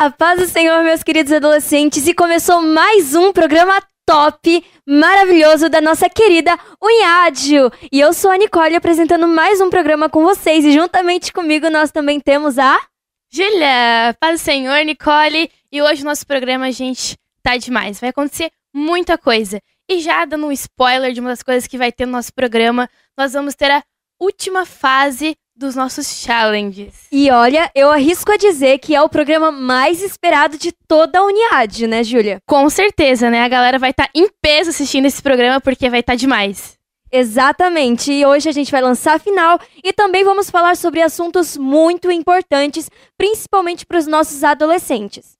A paz do Senhor, meus queridos adolescentes, e começou mais um programa top, maravilhoso da nossa querida Unhádio. E eu sou a Nicole apresentando mais um programa com vocês e juntamente comigo nós também temos a Julia, paz do Senhor, Nicole, e hoje o nosso programa, gente, tá demais. Vai acontecer muita coisa. E já dando um spoiler de uma das coisas que vai ter no nosso programa, nós vamos ter a última fase dos nossos challenges. E olha, eu arrisco a dizer que é o programa mais esperado de toda a Uniad, né, Júlia? Com certeza, né? A galera vai estar tá em peso assistindo esse programa porque vai estar tá demais. Exatamente, e hoje a gente vai lançar a final e também vamos falar sobre assuntos muito importantes, principalmente para os nossos adolescentes.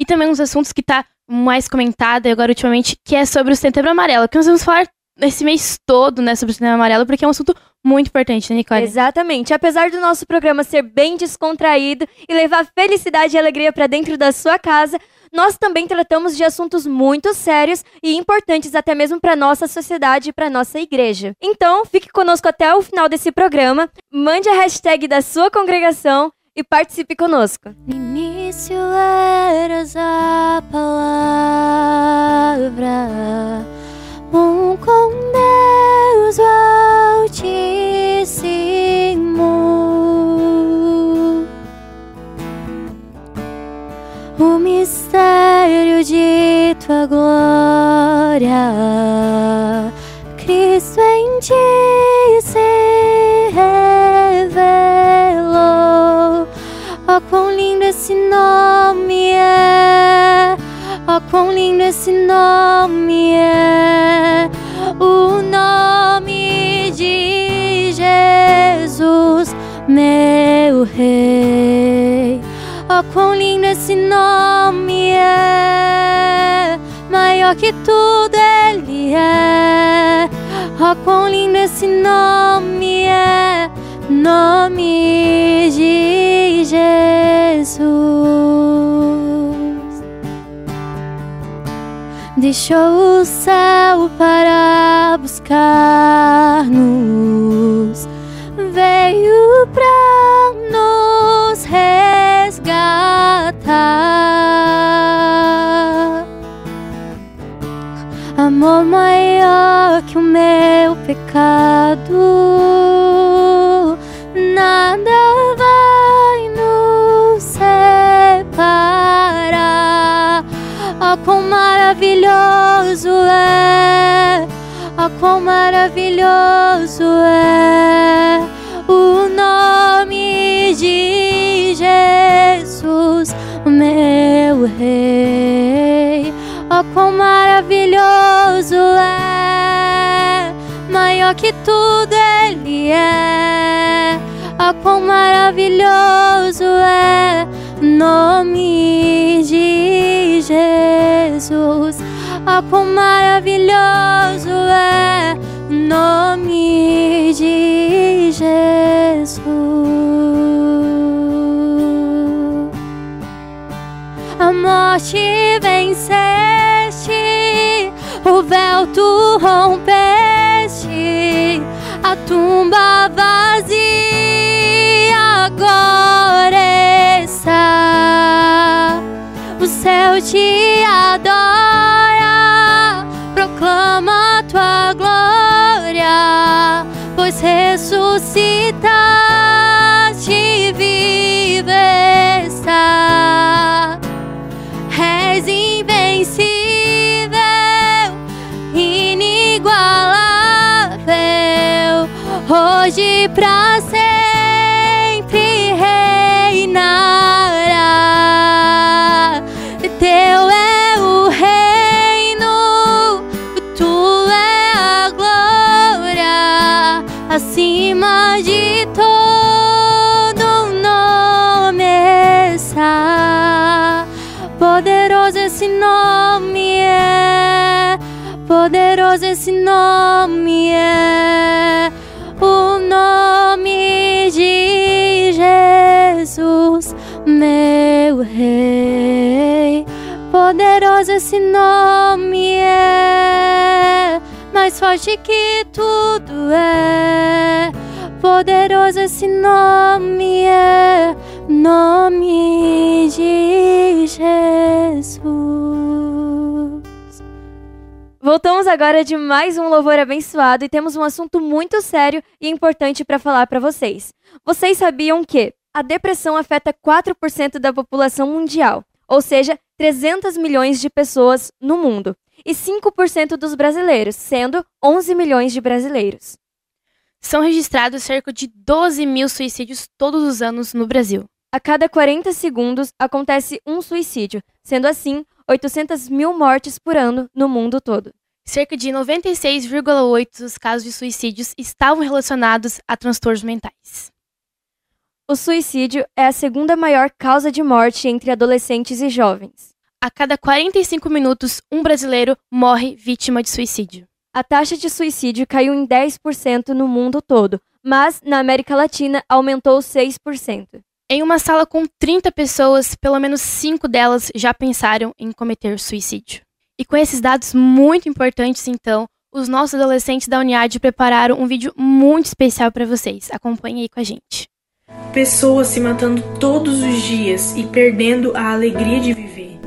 E também uns assuntos que tá mais comentado agora ultimamente, que é sobre o Setembro Amarelo, que nós vamos falar esse mês todo, né, sobre o Setembro Amarelo, porque é um assunto muito importante, né, Nicole? Exatamente. Apesar do nosso programa ser bem descontraído e levar felicidade e alegria para dentro da sua casa, nós também tratamos de assuntos muito sérios e importantes até mesmo para nossa sociedade e para nossa igreja. Então, fique conosco até o final desse programa, mande a hashtag da sua congregação e participe conosco. No início eras a palavra, um com Deus Altíssimo. O mistério de tua glória, Cristo em ti se revelou. Oh, quão lindo esse nome é! Oh, quão lindo esse nome é! O nome de Jesus, meu Rei. Oh, quão lindo esse nome é! Maior que tudo ele é. Oh, quão lindo esse nome é! Nome de Jesus. Deixou o céu para buscar-nos, veio pra nos resgatar. Amor maior que o meu pecado, nada vai nos separar. Oh, quão maravilhoso é, oh, quão maravilhoso é o nome de Jesus, meu Rei. Oh, quão maravilhoso é, maior que tudo Ele é. Oh, quão maravilhoso é nome de Jesus. Oh, quão maravilhoso é nome de Jesus. A morte venceste, o véu tu rompeste, ressuscitaste vive está. És invencível, inigualável, hoje pra nome é, o nome de Jesus, meu Rei. Poderoso esse nome é, mais forte que tudo é. Poderoso esse nome é, nome de Jesus. Voltamos agora de mais um louvor abençoado e temos um assunto muito sério e importante para falar para vocês. Vocês sabiam que a depressão afeta 4% da população mundial, ou seja, 300 milhões de pessoas no mundo, e 5% dos brasileiros, sendo 11 milhões de brasileiros. São registrados cerca de 12 mil suicídios todos os anos no Brasil. A cada 40 segundos acontece um suicídio, sendo assim 800 mil mortes por ano no mundo todo. Cerca de 96,8% dos casos de suicídios estavam relacionados a transtornos mentais. O suicídio é a segunda maior causa de morte entre adolescentes e jovens. A cada 45 minutos, um brasileiro morre vítima de suicídio. A taxa de suicídio caiu em 10% no mundo todo, mas na América Latina aumentou 6%. Em uma sala com 30 pessoas, pelo menos 5 delas já pensaram em cometer suicídio. E com esses dados muito importantes, então, os nossos adolescentes da Uniad prepararam um vídeo muito especial para vocês. Acompanhe aí com a gente. Pessoas se matando todos os dias e perdendo a alegria de viver.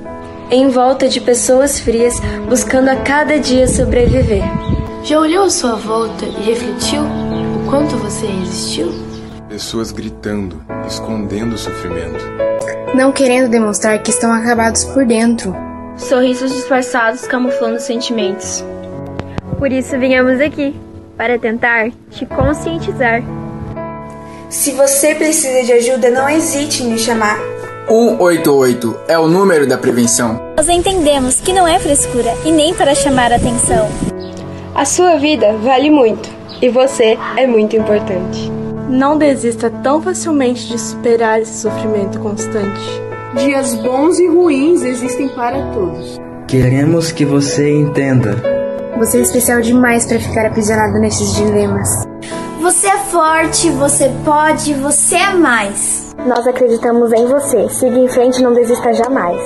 Em volta de pessoas frias, buscando a cada dia sobreviver. Já olhou à sua volta e refletiu o quanto você resistiu? Pessoas gritando, escondendo o sofrimento. Não querendo demonstrar que estão acabados por dentro. Sorrisos disfarçados camuflando sentimentos. Por isso viemos aqui, para tentar te conscientizar. Se você precisa de ajuda, não hesite em nos chamar. 188 é o número da prevenção. Nós entendemos que não é frescura e nem para chamar atenção. A sua vida vale muito e você é muito importante. Não desista tão facilmente de superar esse sofrimento constante. Dias bons e ruins existem para todos. Queremos que você entenda. Você é especial demais para ficar aprisionado nesses dilemas. Você é forte, você pode, você é mais. Nós acreditamos em você. Siga em frente e não desista jamais.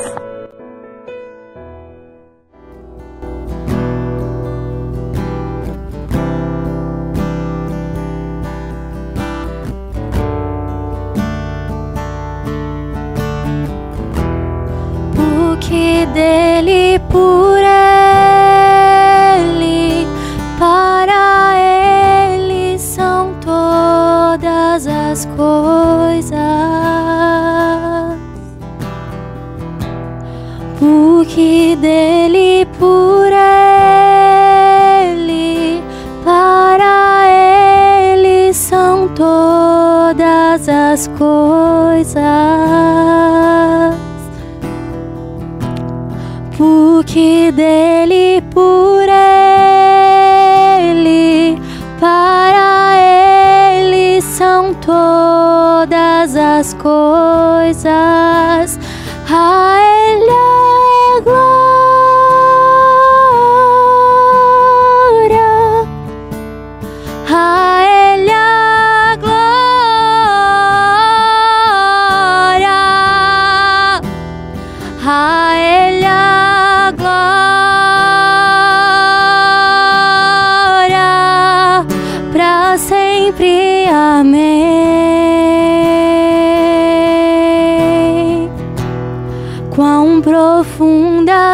As coisas.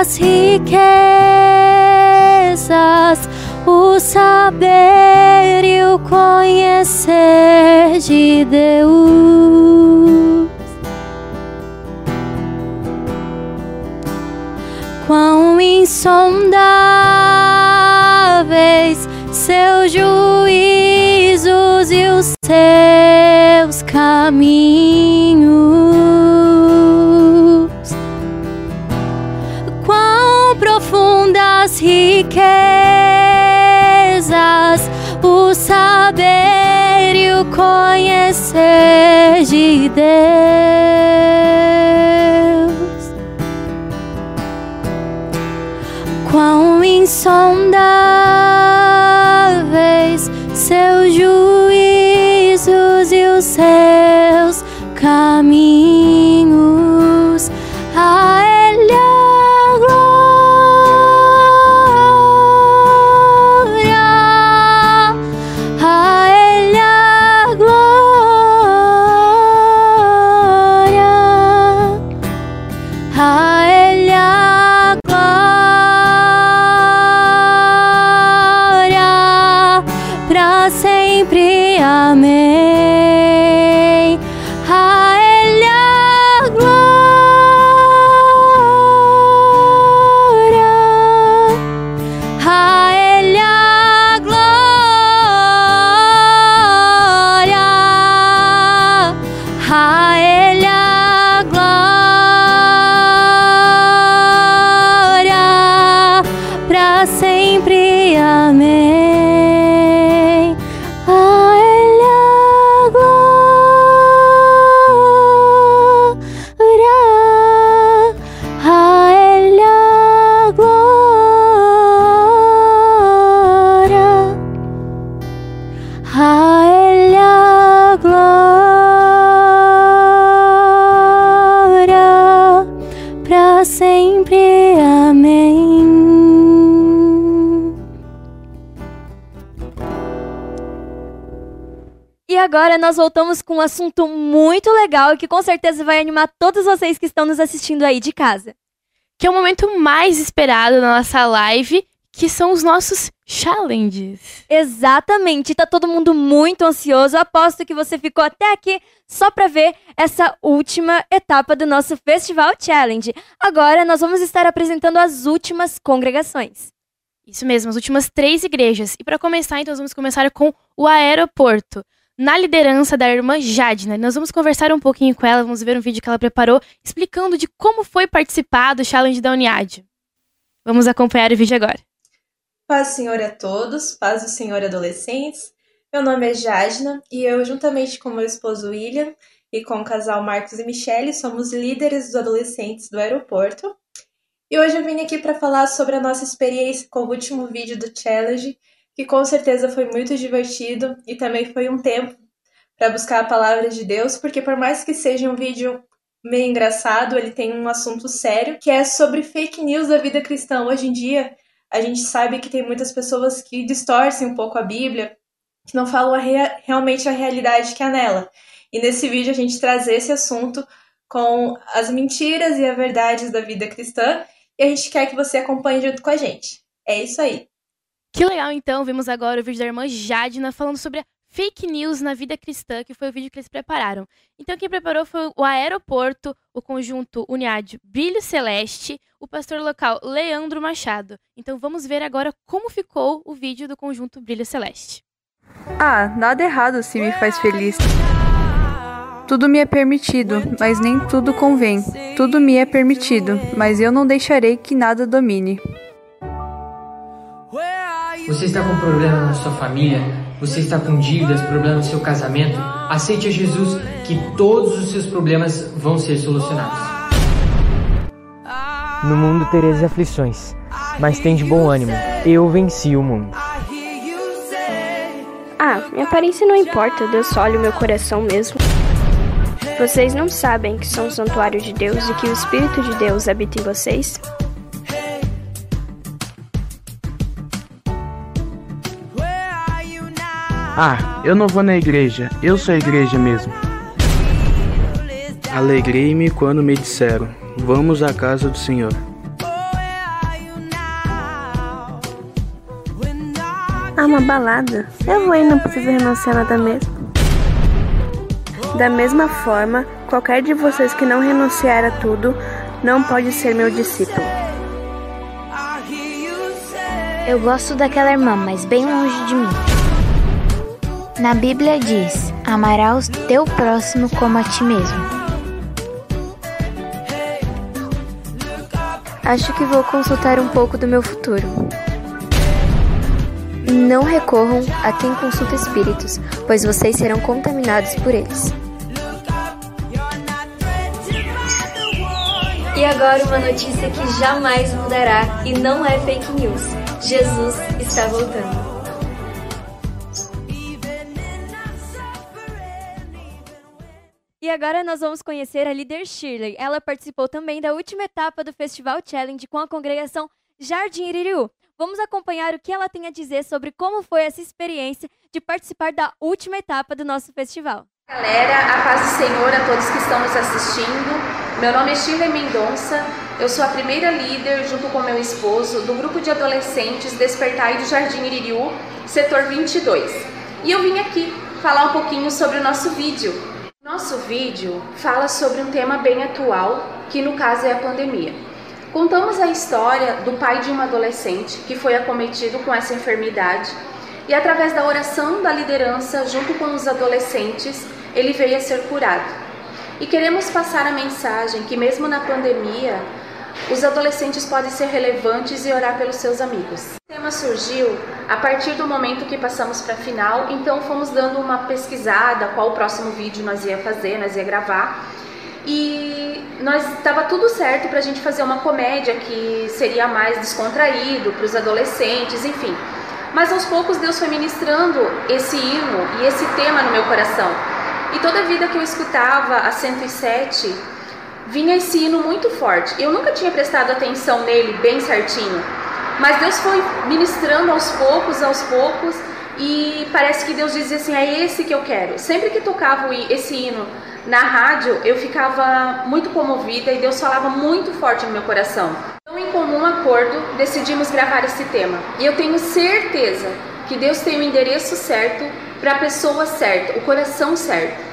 Profundas riquezas o saber e o conhecer de Deus. Quão insondáveis seus juízos riquezas o saber e o conhecer de Deus. Quão insondáveis nós voltamos com um assunto muito legal que com certeza vai animar todos vocês que estão nos assistindo aí de casa. Que é o momento mais esperado na nossa live, que são os nossos challenges. Exatamente, tá todo mundo muito ansioso. Aposto que você ficou até aqui só para ver essa última etapa do nosso Festival Challenge. Agora nós vamos estar apresentando as últimas congregações. Isso mesmo, as últimas três igrejas. E para começar, então, nós vamos começar com o aeroporto. Na liderança da irmã Jadna, nós vamos conversar um pouquinho com ela, vamos ver um vídeo que ela preparou explicando de como foi participar do challenge da Uniad. Vamos acompanhar o vídeo agora. Paz do Senhor a todos, paz do Senhor adolescentes. Meu nome é Jadna e eu, juntamente com meu esposo William e com o casal Marcos e Michele, somos líderes dos adolescentes do aeroporto. E hoje eu vim aqui para falar sobre a nossa experiência com o último vídeo do Challenge, que com certeza foi muito divertido e também foi um tempo para buscar a palavra de Deus, porque por mais que seja um vídeo meio engraçado, ele tem um assunto sério, que é sobre fake news da vida cristã. Hoje em dia, a gente sabe que tem muitas pessoas que distorcem um pouco a Bíblia, que não falam a rea realmente a realidade que há nela. E nesse vídeo a gente traz esse assunto com as mentiras e as verdades da vida cristã, e a gente quer que você acompanhe junto com a gente. É isso aí. Que legal, então. Vimos agora o vídeo da irmã Jadna falando sobre a fake news na vida cristã, que foi o vídeo que eles prepararam. Então, quem preparou foi o Aeroporto, o conjunto Uniad Brilho Celeste, o pastor local Leandro Machado. Então, vamos ver agora como ficou o vídeo do conjunto Brilho Celeste. Ah, nada errado se me faz feliz. Tudo me é permitido, mas nem tudo convém. Tudo me é permitido, mas eu não deixarei que nada domine. Você está com problema na sua família? Você está com dívidas, problema no seu casamento? Aceite a Jesus que todos os seus problemas vão ser solucionados. No mundo tereis aflições, mas tem de bom ânimo. Eu venci o mundo. Ah, minha aparência não importa, Deus só olha o meu coração mesmo. Vocês não sabem que são o santuário de Deus e que o Espírito de Deus habita em vocês? Ah, eu não vou na igreja, eu sou a igreja mesmo. Alegrei-me quando me disseram: Vamos à casa do Senhor. Ah, uma balada. Eu vou e não preciso renunciar nada mesmo. Da mesma forma, qualquer de vocês que não renunciar a tudo não pode ser meu discípulo. Eu gosto daquela irmã, mas bem longe de mim. Na Bíblia diz: Amarás teu próximo como a ti mesmo. Acho que vou consultar um pouco do meu futuro. Não recorram a quem consulta espíritos, pois vocês serão contaminados por eles. E agora uma notícia que jamais mudará e não é fake news. Jesus está voltando. E agora nós vamos conhecer a líder Shirley. Ela participou também da última etapa do Festival Challenge com a congregação Jardim Iririú. Vamos acompanhar o que ela tem a dizer sobre como foi essa experiência de participar da última etapa do nosso festival. Galera, a paz do Senhor a todos que estão nos assistindo. Meu nome é Shirley Mendonça, eu sou a primeira líder, junto com meu esposo, do grupo de adolescentes Despertai do Jardim Iririú, setor 22. E eu vim aqui falar um pouquinho sobre o nosso vídeo. Nosso vídeo fala sobre um tema bem atual, que no caso é a pandemia. Contamos a história do pai de uma adolescente que foi acometido com essa enfermidade e através da oração da liderança junto com os adolescentes, ele veio a ser curado. E queremos passar a mensagem que, mesmo na pandemia, os adolescentes podem ser relevantes e orar pelos seus amigos. O tema surgiu a partir do momento que passamos para a final, então fomos dando uma pesquisada qual o próximo vídeo nós ia fazer, nós ia gravar. E nós estava tudo certo para a gente fazer uma comédia que seria mais descontraído para os adolescentes, enfim. Mas aos poucos Deus foi ministrando esse hino e esse tema no meu coração. E toda vida que eu escutava a 107, vinha esse hino muito forte. Eu nunca tinha prestado atenção nele bem certinho, mas Deus foi ministrando aos poucos, aos poucos, e parece que Deus dizia assim: é esse que eu quero. Sempre que tocava esse hino na rádio, eu ficava muito comovida e Deus falava muito forte no meu coração. Então, em comum acordo, decidimos gravar esse tema. E eu tenho certeza que Deus tem o endereço certo para a pessoa certa, o coração certo.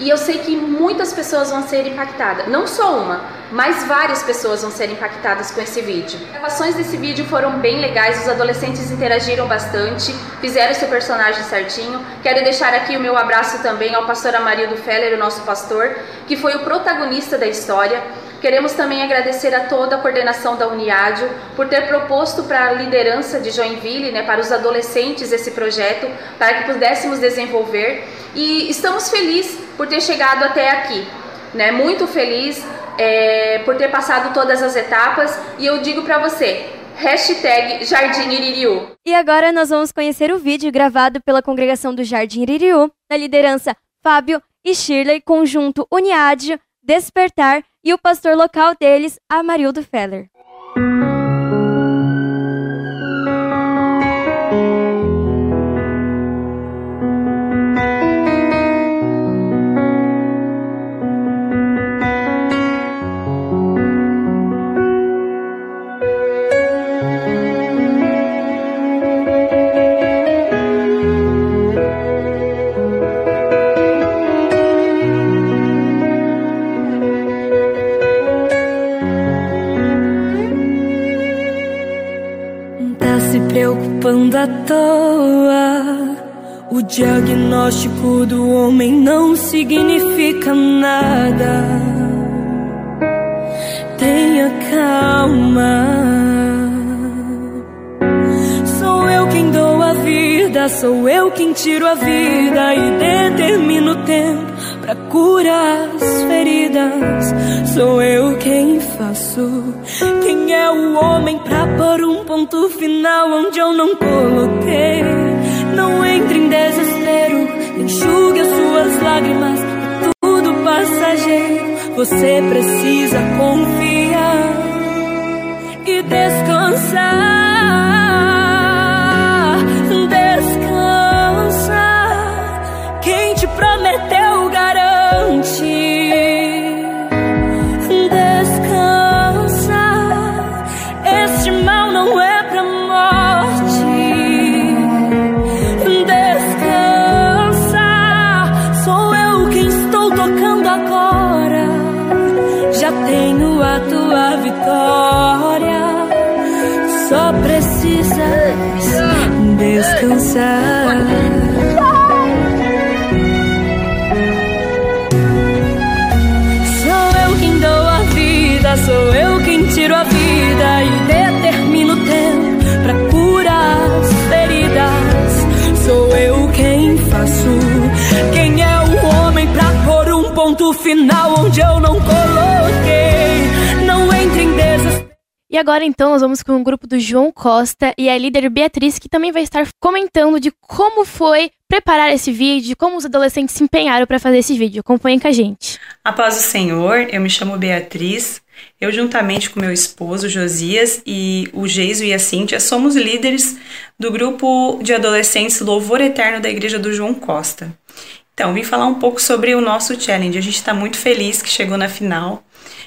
E eu sei que muitas pessoas vão ser impactadas, não só uma, mas várias pessoas vão ser impactadas com esse vídeo. As gravações desse vídeo foram bem legais, os adolescentes interagiram bastante, fizeram seu personagem certinho. Quero deixar aqui o meu abraço também ao pastor Amarildo Feller, o nosso pastor, que foi o protagonista da história. Queremos também agradecer a toda a coordenação da Uniádio por ter proposto para a liderança de Joinville, né, para os adolescentes esse projeto, para que pudéssemos desenvolver. E estamos felizes por ter chegado até aqui, né? Muito feliz é, por ter passado todas as etapas. E eu digo para você, hashtag Jardim Iririú. E agora nós vamos conhecer o vídeo gravado pela congregação do Jardim Iririú, na liderança Fábio e Shirley, conjunto Uniádio, Despertar e o pastor local deles, Amarildo Feller. Diagnóstico do homem não significa nada. Tenha calma. Sou eu quem dou a vida, sou eu quem tiro a vida e determino o tempo pra curar as feridas. Sou eu quem faço. Quem é o homem pra pôr um ponto final onde eu não coloquei? Não entre em desespero, enxugue as suas lágrimas. É tudo passageiro. Você precisa confiar e descansar. Descansar. Sou eu quem dou a vida, sou eu quem tiro a vida e determino o tempo pra curar as feridas. Sou eu quem faço. Quem é o homem pra pôr um ponto final E agora então nós vamos com o grupo do João Costa e a líder Beatriz, que também vai estar comentando de como foi preparar esse vídeo, como os adolescentes se empenharam para fazer esse vídeo. Acompanhem com a gente. A paz do Senhor, eu me chamo Beatriz. Eu, juntamente com meu esposo Josias e o Geiso e a Cíntia, somos líderes do grupo de adolescentes Louvor Eterno da Igreja do João Costa. Então, vim falar um pouco sobre o nosso challenge. A gente está muito feliz que chegou na final.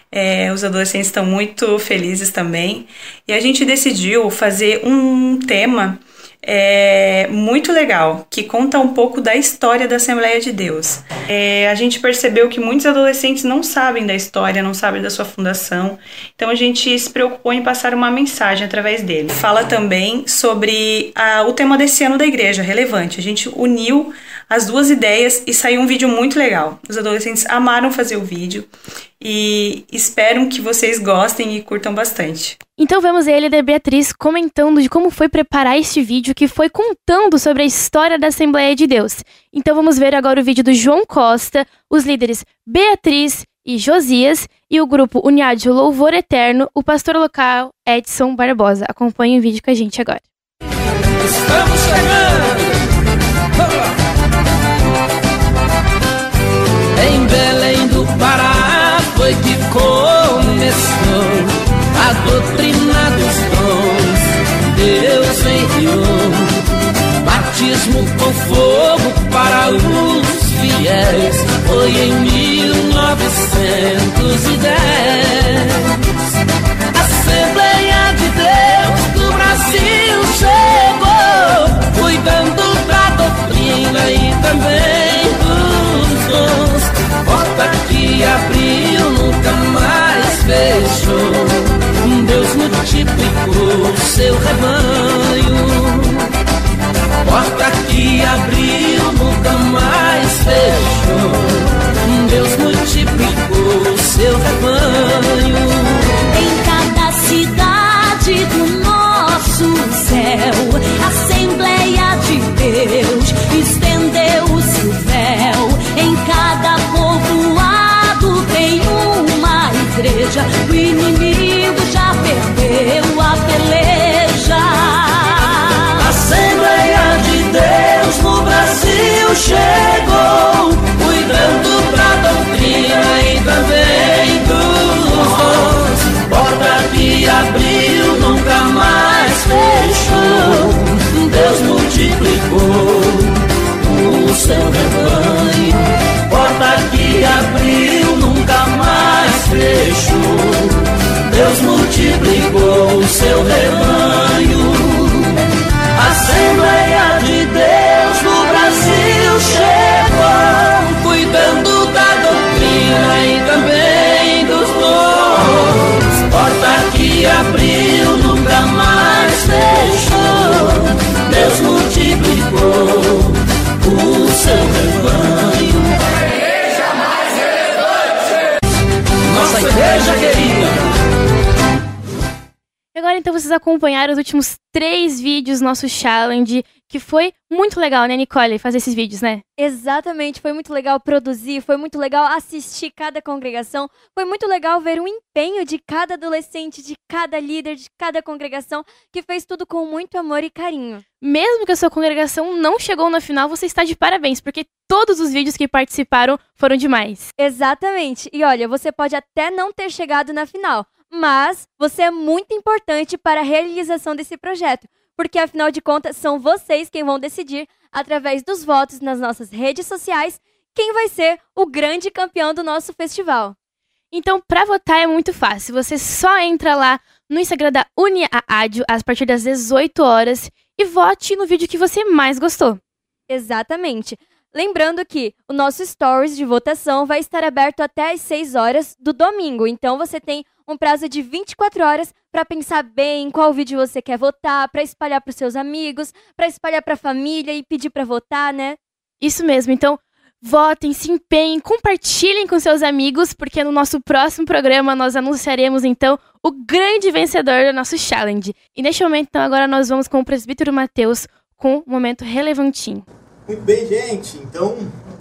É, os adolescentes estão muito felizes também. E a gente decidiu fazer um tema é, muito legal, que conta um pouco da história da Assembleia de Deus. É, a gente percebeu que muitos adolescentes não sabem da história, não sabem da sua fundação, então a gente se preocupou em passar uma mensagem através dele. Fala também sobre a, o tema desse ano da igreja, relevante. A gente uniu as duas ideias e saiu um vídeo muito legal. Os adolescentes amaram fazer o vídeo e espero que vocês gostem e curtam bastante. Então vamos a da Beatriz comentando de como foi preparar este vídeo que foi contando sobre a história da Assembleia de Deus. Então vamos ver agora o vídeo do João Costa, os líderes Beatriz e Josias e o grupo Uniádio Louvor Eterno, o pastor local Edson Barbosa. Acompanhe o vídeo com a gente agora. Estamos chegando! Em Belém do Pará foi que começou a doutrina dos dons. Deus enviou batismo com fogo para os fiéis. Foi em 1910. Assembleia de Deus do Brasil chegou, cuidando da doutrina e também dos dons. Porta que abriu nunca mais fechou. Multiplicou seu rebanho. Porta que abriu nunca mais fechou. Deus multiplicou seu rebanho. Em cada cidade do nosso céu, Assembleia de Deus estendeu o seu véu. Em cada povoado tem uma igreja. O inimigo seu rebanho. Porta que abriu nunca mais fechou. Deus multiplicou o seu rebanho. Igreja querida. Agora então vocês acompanharam os últimos três vídeos nosso challenge, que foi muito legal, né, Nicole, fazer esses vídeos, né? Exatamente, foi muito legal produzir, foi muito legal assistir cada congregação, foi muito legal ver o empenho de cada adolescente, de cada líder, de cada congregação, que fez tudo com muito amor e carinho. Mesmo que a sua congregação não chegou na final, você está de parabéns, porque todos os vídeos que participaram foram demais. Exatamente. E olha, você pode até não ter chegado na final, mas você é muito importante para a realização desse projeto, porque afinal de contas são vocês quem vão decidir, através dos votos nas nossas redes sociais, quem vai ser o grande campeão do nosso festival. Então, para votar é muito fácil. Você só entra lá no Instagram da UniAádio a partir das 18 horas e vote no vídeo que você mais gostou. Exatamente. Lembrando que o nosso Stories de votação vai estar aberto até às 6 horas do domingo. Então você tem um prazo de 24 horas para pensar bem em qual vídeo você quer votar, para espalhar para os seus amigos, para espalhar para a família e pedir para votar, né? Isso mesmo. Então, votem, se empenhem, compartilhem com seus amigos, porque no nosso próximo programa nós anunciaremos então o grande vencedor do nosso challenge. E neste momento, então, agora nós vamos com o presbítero Mateus com um momento relevantinho. Muito bem, gente. Então,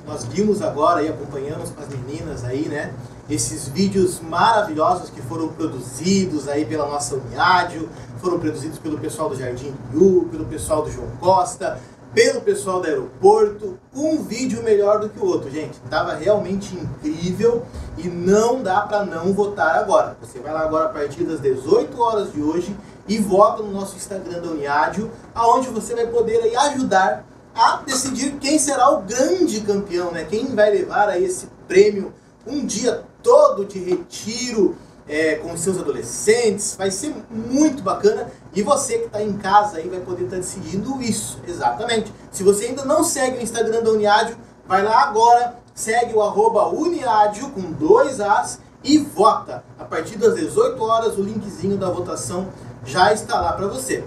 nós vimos agora e acompanhamos com as meninas aí, né? Esses vídeos maravilhosos que foram produzidos aí pela nossa Uniádio, foram produzidos pelo pessoal do Jardim Rio, pelo pessoal do João Costa, pelo pessoal do aeroporto. Um vídeo melhor do que o outro, gente. Tava realmente incrível e não dá para não votar agora. Você vai lá agora a partir das 18 horas de hoje e vota no nosso Instagram da Uniádio, aonde você vai poder aí ajudar a decidir quem será o grande campeão, né? Quem vai levar a esse prêmio um dia todo de retiro é, com seus adolescentes. Vai ser muito bacana. E você que está em casa aí vai poder estar tá decidindo isso. Exatamente. Se você ainda não segue o Instagram da Uniádio, vai lá agora, segue o arroba Uniádio com dois As e vota. A partir das 18 horas, o linkzinho da votação já está lá para você.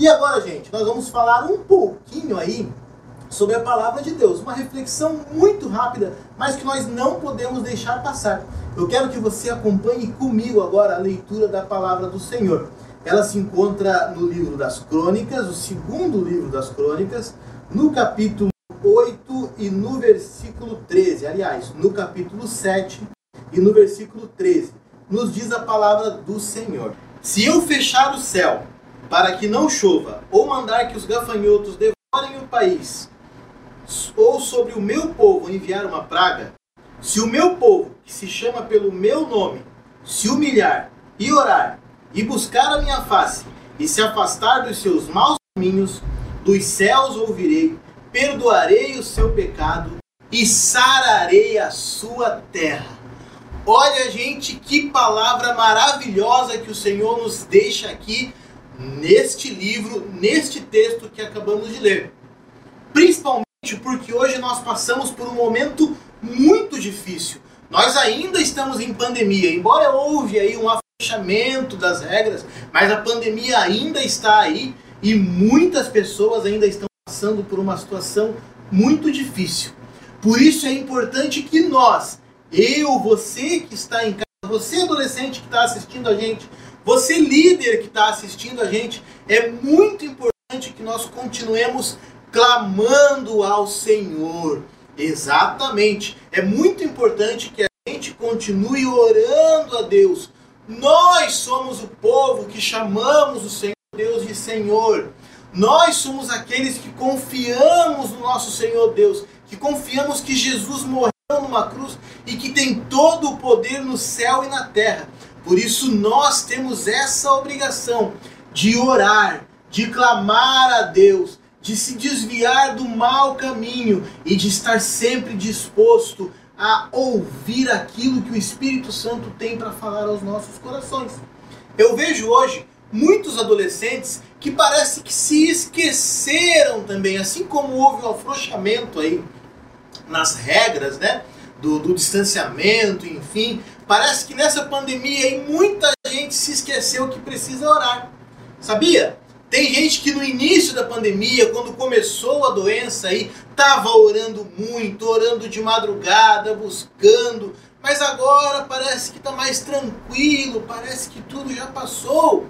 E agora, gente, nós vamos falar um pouquinho aí sobre a palavra de Deus. Uma reflexão muito rápida, mas que nós não podemos deixar passar. Eu quero que você acompanhe comigo agora a leitura da palavra do Senhor. Ela se encontra no livro das Crônicas, o segundo livro das Crônicas, no capítulo 8 e no versículo 13. Aliás, no capítulo 7 e no versículo 13. Nos diz a palavra do Senhor: Se eu fechar o céu para que não chova, ou mandar que os gafanhotos devorem o país, ou sobre o meu povo enviar uma praga, se o meu povo, que se chama pelo meu nome, se humilhar e orar, e buscar a minha face, e se afastar dos seus maus caminhos, dos céus ouvirei, perdoarei o seu pecado e sararei a sua terra. Olha, gente, que palavra maravilhosa que o Senhor nos deixa aqui neste livro, neste texto que acabamos de ler. Principalmente porque hoje nós passamos por um momento muito difícil. Nós ainda estamos em pandemia, embora houve aí um afechamento das regras, mas a pandemia ainda está aí e muitas pessoas ainda estão passando por uma situação muito difícil. Por isso é importante que nós, eu, você que está em casa, você adolescente que está assistindo a gente, você, líder que está assistindo a gente, é muito importante que nós continuemos clamando ao Senhor. Exatamente. É muito importante que a gente continue orando a Deus. Nós somos o povo que chamamos o Senhor Deus de Senhor. Nós somos aqueles que confiamos no nosso Senhor Deus, que confiamos que Jesus morreu numa cruz e que tem todo o poder no céu e na terra. Por isso nós temos essa obrigação de orar, de clamar a Deus, de se desviar do mau caminho e de estar sempre disposto a ouvir aquilo que o Espírito Santo tem para falar aos nossos corações. Eu vejo hoje muitos adolescentes que parece que se esqueceram também, assim como houve o afrouxamento aí nas regras, né? Do, do distanciamento, enfim, Parece que nessa pandemia aí muita gente se esqueceu que precisa orar. Sabia? Tem gente que no início da pandemia, quando começou a doença aí, estava orando muito, orando de madrugada, buscando, mas agora parece que está mais tranquilo, parece que tudo já passou.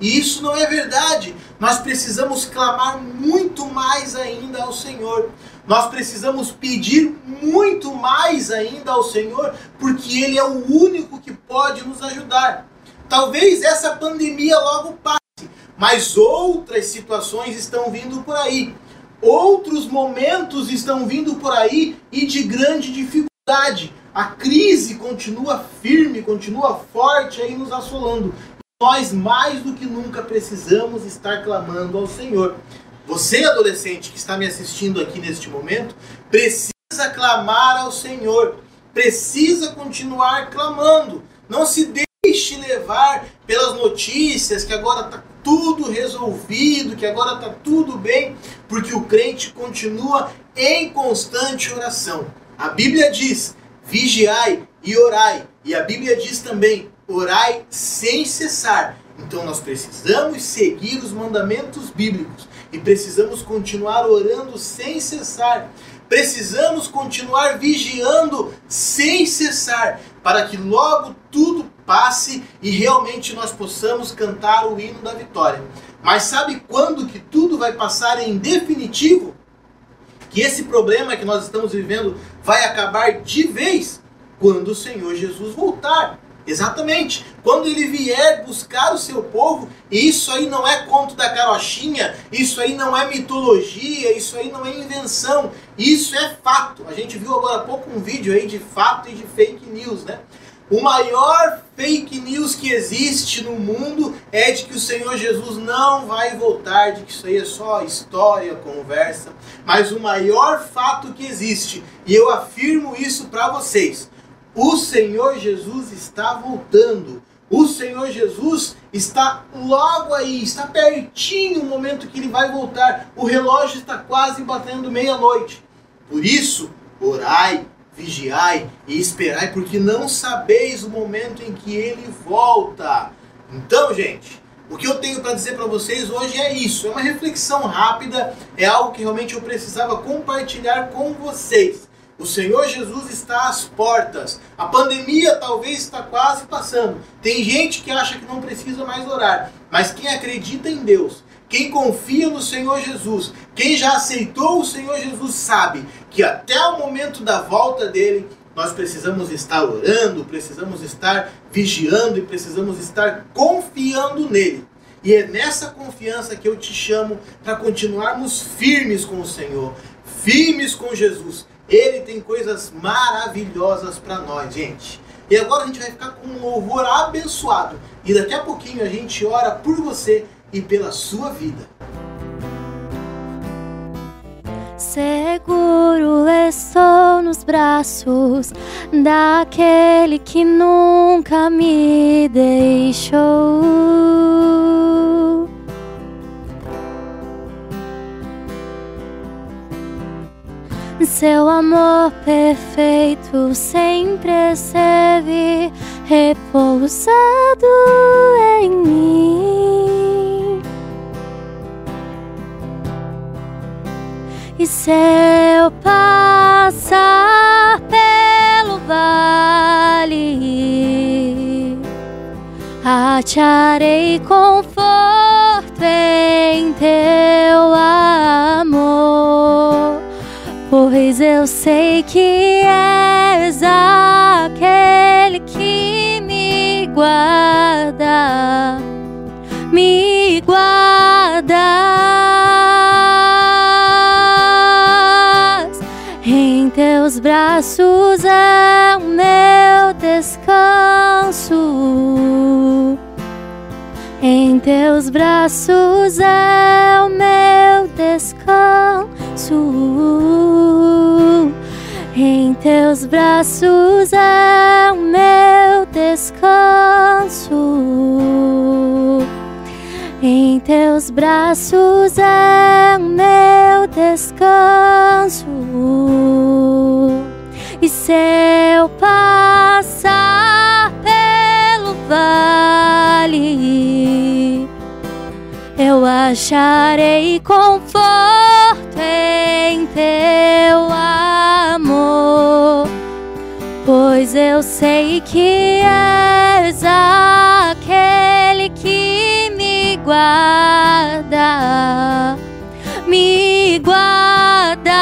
E isso não é verdade. Nós precisamos clamar muito mais ainda ao Senhor. Nós precisamos pedir muito mais ainda ao Senhor, porque Ele é o único que pode nos ajudar. Talvez essa pandemia logo passe, mas outras situações estão vindo por aí. Outros momentos estão vindo por aí e de grande dificuldade. A crise continua firme, continua forte aí nos assolando. Nós mais do que nunca precisamos estar clamando ao Senhor. Você, adolescente que está me assistindo aqui neste momento, precisa clamar ao Senhor, precisa continuar clamando. Não se deixe levar pelas notícias que agora está tudo resolvido, que agora está tudo bem, porque o crente continua em constante oração. A Bíblia diz: vigiai e orai. E a Bíblia diz também: orai sem cessar. Então nós precisamos seguir os mandamentos bíblicos e precisamos continuar orando sem cessar. Precisamos continuar vigiando sem cessar, para que logo tudo passe e realmente nós possamos cantar o hino da vitória. Mas sabe quando que tudo vai passar em definitivo? Que esse problema que nós estamos vivendo vai acabar de vez quando o Senhor Jesus voltar. Exatamente. Quando ele vier buscar o seu povo, isso aí não é conto da carochinha, isso aí não é mitologia, isso aí não é invenção, isso é fato. A gente viu agora há pouco um vídeo aí de fato e de fake news, né? O maior fake news que existe no mundo é de que o Senhor Jesus não vai voltar, de que isso aí é só história, conversa. Mas o maior fato que existe, e eu afirmo isso para vocês, o Senhor Jesus está voltando. O Senhor Jesus está logo aí, está pertinho o momento que ele vai voltar. O relógio está quase batendo meia-noite. Por isso, orai, vigiai e esperai, porque não sabeis o momento em que ele volta. Então, gente, o que eu tenho para dizer para vocês hoje é isso. É uma reflexão rápida, é algo que realmente eu precisava compartilhar com vocês. O Senhor Jesus está às portas. A pandemia talvez está quase passando. Tem gente que acha que não precisa mais orar, mas quem acredita em Deus, quem confia no Senhor Jesus, quem já aceitou o Senhor Jesus sabe que até o momento da volta dele, nós precisamos estar orando, precisamos estar vigiando e precisamos estar confiando nele. E é nessa confiança que eu te chamo para continuarmos firmes com o Senhor, firmes com Jesus. Ele tem coisas maravilhosas para nós, gente. E agora a gente vai ficar com um louvor abençoado. E daqui a pouquinho a gente ora por você e pela sua vida. Seguro estou nos braços daquele que nunca me deixou. Seu amor perfeito sempre esteve repousado em mim. E se eu passar pelo vale, acharei conforto em teu amor, pois eu sei que és aquele que me guarda, me guardas em teus braços é o meu descanso. Em teus braços é o meu descanso. Em teus braços é o meu descanso. Em teus braços é o meu descanso. E se eu passar pelo vale, eu acharei conforto em teu amor, pois eu sei que és aquele que me guarda, me guardas.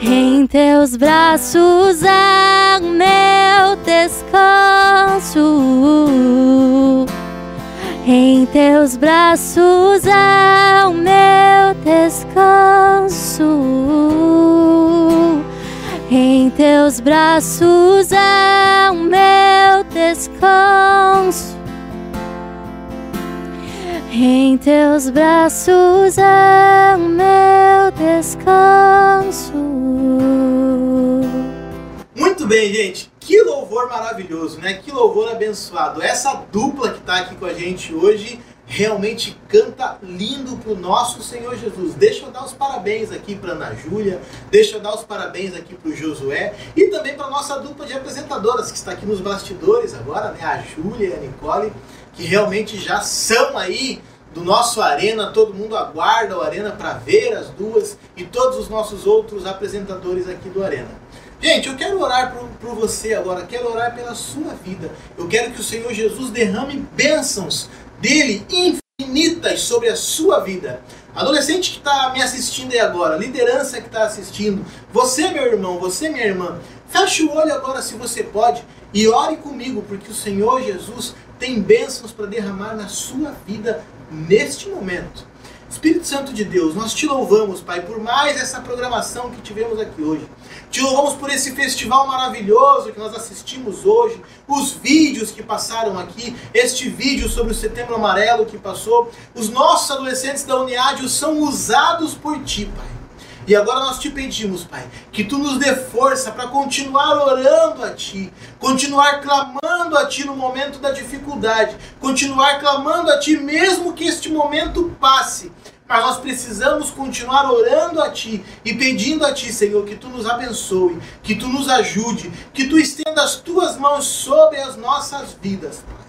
Em teus braços é o meu descanso. Em teus braços é o meu descanso. Em teus braços é o meu descanso. Em teus braços é o meu descanso. Muito bem, gente. Louvor maravilhoso, né? Que louvor abençoado. Essa dupla que está aqui com a gente hoje realmente canta lindo pro nosso Senhor Jesus. Deixa eu dar os parabéns aqui para Ana Júlia, deixa eu dar os parabéns aqui pro Josué e também para nossa dupla de apresentadoras que está aqui nos bastidores agora, né? A Júlia e a Nicole, que realmente já são aí do nosso Arena, todo mundo aguarda o Arena para ver as duas e todos os nossos outros apresentadores aqui do Arena. Gente, eu quero orar por, por você agora, quero orar pela sua vida. Eu quero que o Senhor Jesus derrame bênçãos dele infinitas sobre a sua vida. Adolescente que está me assistindo aí agora, liderança que está assistindo, você, meu irmão, você, minha irmã, feche o olho agora se você pode e ore comigo, porque o Senhor Jesus tem bênçãos para derramar na sua vida neste momento. Espírito Santo de Deus, nós te louvamos, Pai, por mais essa programação que tivemos aqui hoje. Te louvamos por esse festival maravilhoso que nós assistimos hoje, os vídeos que passaram aqui, este vídeo sobre o Setembro Amarelo que passou. Os nossos adolescentes da Uniádio são usados por Ti, Pai. E agora nós te pedimos, Pai, que tu nos dê força para continuar orando a Ti, continuar clamando a Ti no momento da dificuldade, continuar clamando a Ti mesmo que este momento passe. Mas nós precisamos continuar orando a Ti e pedindo a Ti, Senhor, que Tu nos abençoe, que Tu nos ajude, que Tu estenda as Tuas mãos sobre as nossas vidas, Pai.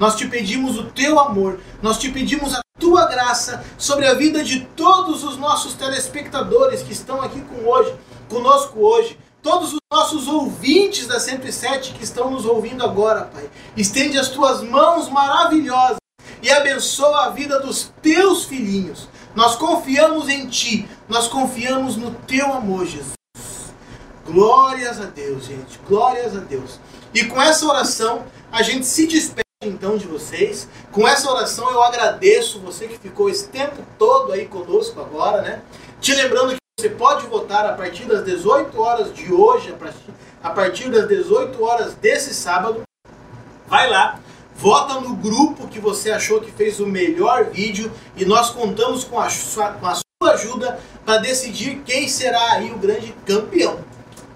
Nós te pedimos o Teu amor, nós te pedimos a tua graça sobre a vida de todos os nossos telespectadores que estão aqui com hoje, conosco hoje, todos os nossos ouvintes da 107 que estão nos ouvindo agora, Pai. Estende as tuas mãos maravilhosas e abençoa a vida dos teus filhinhos. Nós confiamos em ti, nós confiamos no teu amor, Jesus. Glórias a Deus, gente. Glórias a Deus. E com essa oração, a gente se despede então de vocês. Com essa oração eu agradeço você que ficou esse tempo todo aí conosco agora, né? Te lembrando que você pode votar a partir das 18 horas de hoje, a partir das 18 horas desse sábado. Vai lá, vota no grupo que você achou que fez o melhor vídeo e nós contamos com a sua, com a sua ajuda para decidir quem será aí o grande campeão.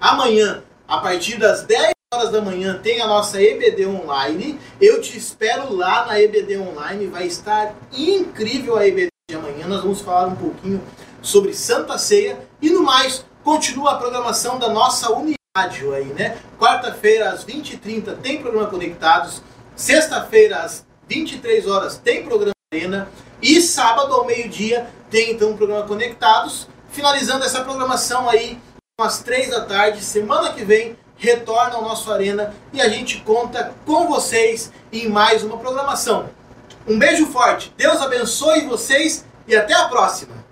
Amanhã, a partir das 10 horas da manhã tem a nossa EBD Online. Eu te espero lá na EBD Online. Vai estar incrível a EBD de amanhã. Nós vamos falar um pouquinho sobre Santa Ceia. E no mais, continua a programação da nossa Uniádio aí, né? Quarta-feira às 20h30 tem programa Conectados. Sexta-feira às 23 horas tem programa Arena. E sábado ao meio-dia tem então o programa Conectados. Finalizando essa programação aí, às 3 da tarde, semana que vem, retorna ao nosso Arena e a gente conta com vocês em mais uma programação. Um beijo forte, Deus abençoe vocês e até a próxima!